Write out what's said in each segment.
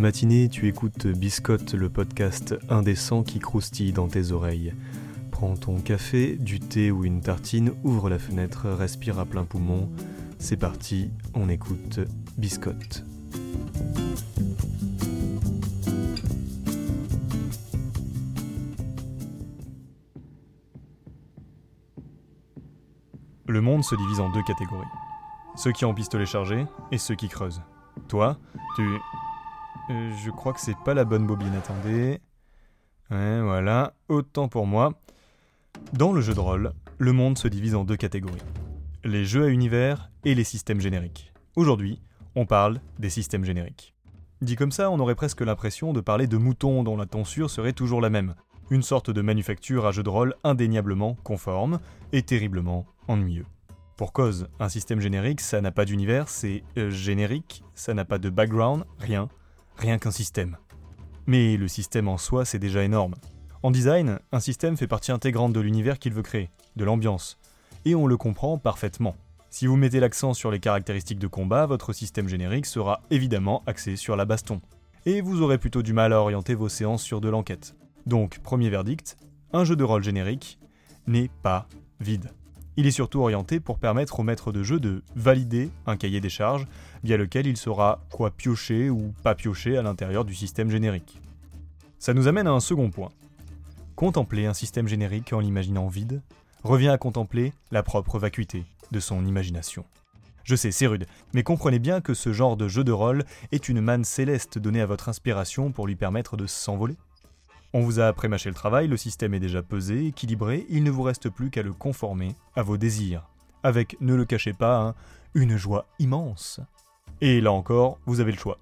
matinée, tu écoutes Biscotte, le podcast indécent qui croustille dans tes oreilles. Prends ton café, du thé ou une tartine, ouvre la fenêtre, respire à plein poumon. C'est parti, on écoute Biscotte. Le monde se divise en deux catégories. Ceux qui ont pistolet chargé et ceux qui creusent. Toi, tu... Euh, je crois que c'est pas la bonne bobine, attendez. Ouais, voilà, autant pour moi. Dans le jeu de rôle, le monde se divise en deux catégories. Les jeux à univers et les systèmes génériques. Aujourd'hui, on parle des systèmes génériques. Dit comme ça, on aurait presque l'impression de parler de moutons dont la tonsure serait toujours la même. Une sorte de manufacture à jeu de rôle indéniablement conforme et terriblement ennuyeux. Pour cause, un système générique, ça n'a pas d'univers, c'est euh, générique, ça n'a pas de background, rien, rien qu'un système. Mais le système en soi, c'est déjà énorme. En design, un système fait partie intégrante de l'univers qu'il veut créer, de l'ambiance, et on le comprend parfaitement. Si vous mettez l'accent sur les caractéristiques de combat, votre système générique sera évidemment axé sur la baston. Et vous aurez plutôt du mal à orienter vos séances sur de l'enquête. Donc, premier verdict, un jeu de rôle générique n'est pas vide. Il est surtout orienté pour permettre au maître de jeu de valider un cahier des charges via lequel il saura quoi piocher ou pas piocher à l'intérieur du système générique. Ça nous amène à un second point. Contempler un système générique en l'imaginant vide revient à contempler la propre vacuité de son imagination. Je sais, c'est rude, mais comprenez bien que ce genre de jeu de rôle est une manne céleste donnée à votre inspiration pour lui permettre de s'envoler. On vous a prémâché le travail, le système est déjà pesé, équilibré, il ne vous reste plus qu'à le conformer à vos désirs. Avec, ne le cachez pas, hein, une joie immense. Et là encore, vous avez le choix.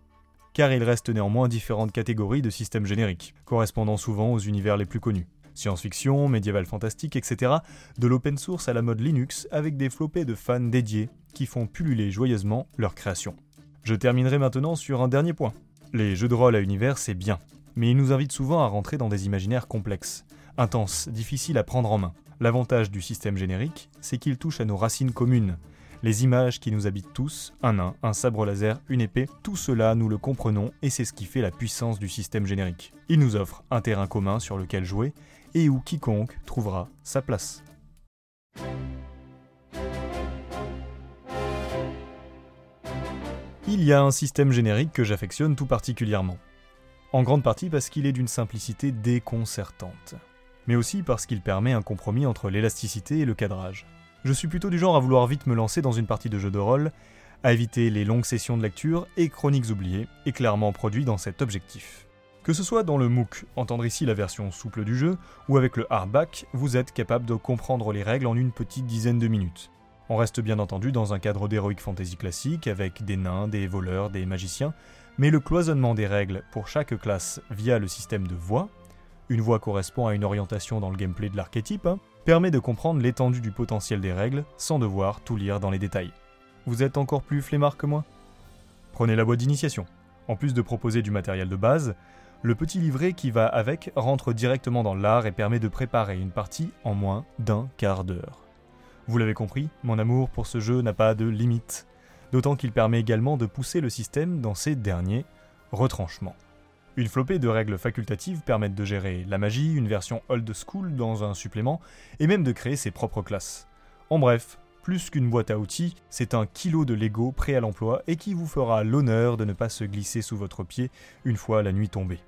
Car il reste néanmoins différentes catégories de systèmes génériques, correspondant souvent aux univers les plus connus. Science-fiction, médiéval fantastique, etc. De l'open source à la mode Linux, avec des flopées de fans dédiés qui font pulluler joyeusement leur création. Je terminerai maintenant sur un dernier point. Les jeux de rôle à univers, c'est bien, mais il nous invite souvent à rentrer dans des imaginaires complexes, intenses, difficiles à prendre en main. L'avantage du système générique, c'est qu'il touche à nos racines communes. Les images qui nous habitent tous, un nain, un sabre laser, une épée, tout cela nous le comprenons et c'est ce qui fait la puissance du système générique. Il nous offre un terrain commun sur lequel jouer et où quiconque trouvera sa place. Il y a un système générique que j'affectionne tout particulièrement en grande partie parce qu'il est d'une simplicité déconcertante, mais aussi parce qu'il permet un compromis entre l'élasticité et le cadrage. Je suis plutôt du genre à vouloir vite me lancer dans une partie de jeu de rôle, à éviter les longues sessions de lecture et chroniques oubliées, et clairement produit dans cet objectif. Que ce soit dans le MOOC, entendre ici la version souple du jeu, ou avec le hardback, vous êtes capable de comprendre les règles en une petite dizaine de minutes. On reste bien entendu dans un cadre d'heroic fantasy classique, avec des nains, des voleurs, des magiciens, mais le cloisonnement des règles pour chaque classe via le système de voix, une voix correspond à une orientation dans le gameplay de l'archétype, hein, permet de comprendre l'étendue du potentiel des règles sans devoir tout lire dans les détails. Vous êtes encore plus flemmard que moi? Prenez la boîte d'initiation. En plus de proposer du matériel de base, le petit livret qui va avec rentre directement dans l'art et permet de préparer une partie en moins d'un quart d'heure. Vous l'avez compris, mon amour pour ce jeu n'a pas de limite d'autant qu'il permet également de pousser le système dans ses derniers retranchements. Une flopée de règles facultatives permettent de gérer la magie, une version old school dans un supplément, et même de créer ses propres classes. En bref, plus qu'une boîte à outils, c'est un kilo de Lego prêt à l'emploi et qui vous fera l'honneur de ne pas se glisser sous votre pied une fois la nuit tombée.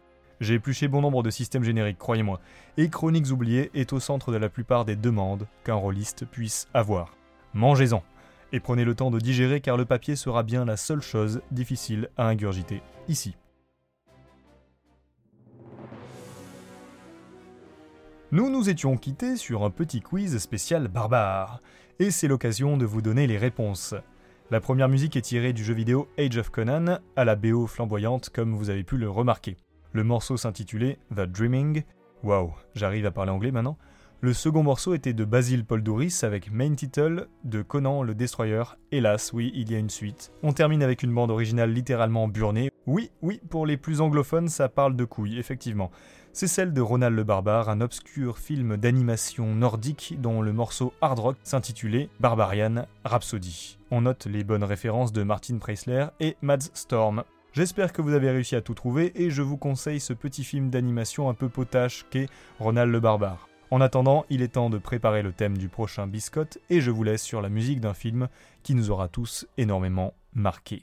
J'ai épluché bon nombre de systèmes génériques, croyez-moi, et Chroniques oubliées est au centre de la plupart des demandes qu'un rôliste puisse avoir. Mangez-en et prenez le temps de digérer car le papier sera bien la seule chose difficile à ingurgiter ici. Nous nous étions quittés sur un petit quiz spécial barbare, et c'est l'occasion de vous donner les réponses. La première musique est tirée du jeu vidéo Age of Conan, à la BO flamboyante comme vous avez pu le remarquer. Le morceau s'intitulait The Dreaming. Waouh, j'arrive à parler anglais maintenant. Le second morceau était de Basil Doris avec main title de Conan le Destroyer. Hélas, oui, il y a une suite. On termine avec une bande originale littéralement burnée. Oui, oui, pour les plus anglophones, ça parle de couilles, effectivement. C'est celle de Ronald le Barbare, un obscur film d'animation nordique dont le morceau hard rock s'intitulait Barbarian Rhapsody. On note les bonnes références de Martin Preisler et Mads Storm. J'espère que vous avez réussi à tout trouver et je vous conseille ce petit film d'animation un peu potache qu'est Ronald le Barbare. En attendant, il est temps de préparer le thème du prochain biscotte et je vous laisse sur la musique d'un film qui nous aura tous énormément marqués.